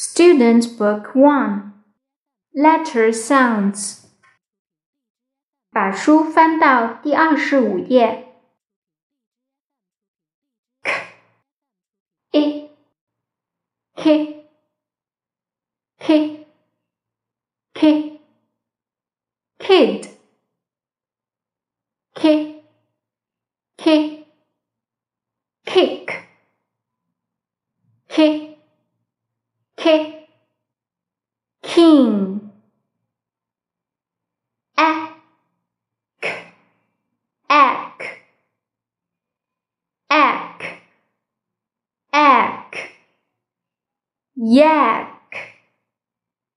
Student Book One Letter Sounds 把书翻到第二十五页。k i k k k kid k k kick k K. King. Ack ack ack ack yak